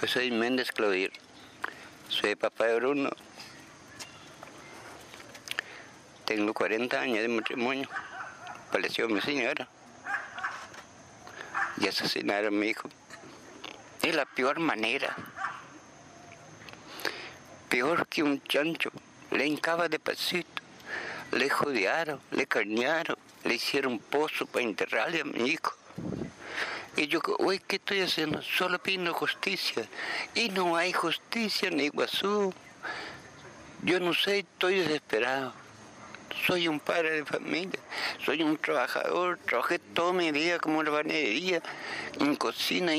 Yo soy Méndez Claudir. Soy papá de Bruno. Tengo 40 años de matrimonio. Falleció mi señora. Y asesinaron a mi hijo. Es la peor manera. Peor que un chancho. Le hincaba de pasito. Le jodearon, le carnearon, le hicieron pozo para enterrarle a mi hijo. Y yo, uy, ¿qué estoy haciendo? Solo pido justicia. Y no hay justicia en Iguazú. Yo no sé, estoy desesperado. Soy un padre de familia, soy un trabajador, trabajé toda mi vida como banería, en cocina,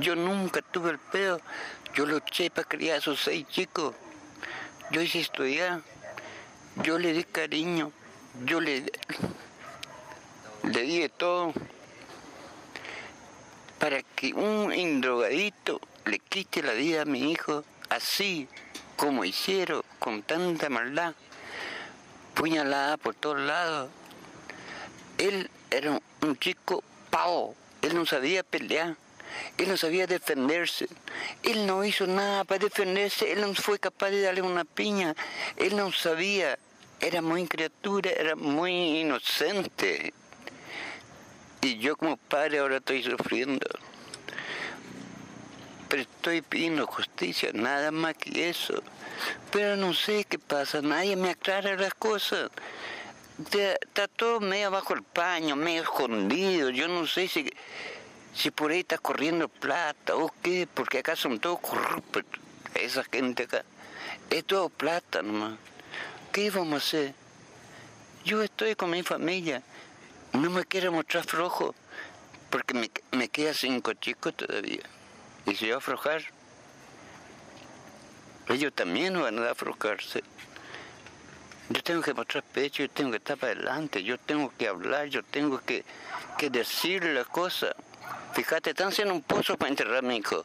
yo nunca tuve el pedo. Yo luché para criar a esos seis chicos. Yo hice estudiar, yo le di cariño, yo le, le di de todo para que un indrogadito le quite la vida a mi hijo, así como hicieron con tanta maldad, puñalada por todos lados. Él era un chico pavo, él no sabía pelear, él no sabía defenderse, él no hizo nada para defenderse, él no fue capaz de darle una piña, él no sabía, era muy criatura, era muy inocente. Y yo como padre ahora estoy sufriendo. Pero estoy pidiendo justicia, nada más que eso. Pero no sé qué pasa, nadie me aclara las cosas. Está todo medio bajo el paño, medio escondido. Yo no sé si, si por ahí está corriendo plata o qué, porque acá son todos corruptos. Esa gente acá. Es todo plata nomás. ¿Qué vamos a hacer? Yo estoy con mi familia no me quiere mostrar flojo, porque me, queda cinco chicos todavía. Y si yo aflojar, ellos también van a aflojarse. Yo tengo que mostrar pecho, yo tengo que estar para adelante, yo tengo que hablar, yo tengo que, que decir las cosas. Fíjate, están haciendo un pozo para enterrar a mi hijo.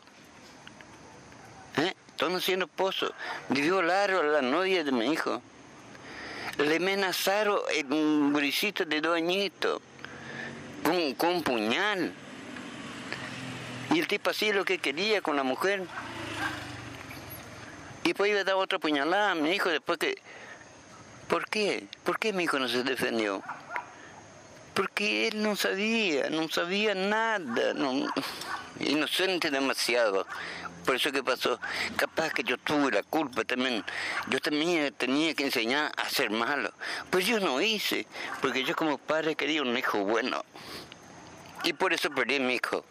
¿Eh? Están haciendo pozo. Violaron a la novia de mi hijo le amenazaron en un grisito de dos añitos con, con un puñal. Y el tipo hacía lo que quería con la mujer. Y después iba a dar otra puñalada a mi hijo después que... ¿Por qué? ¿Por qué mi hijo no se defendió? Porque él no sabía, no sabía nada, inocente demasiado. Por eso que pasó, capaz que yo tuve la culpa también. Yo también tenía que enseñar a ser malo. Pues yo no hice, porque yo como padre quería un hijo bueno. Y por eso perdí a mi hijo.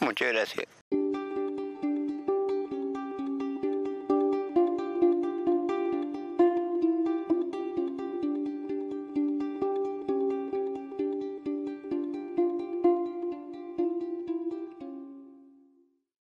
Muchas gracias.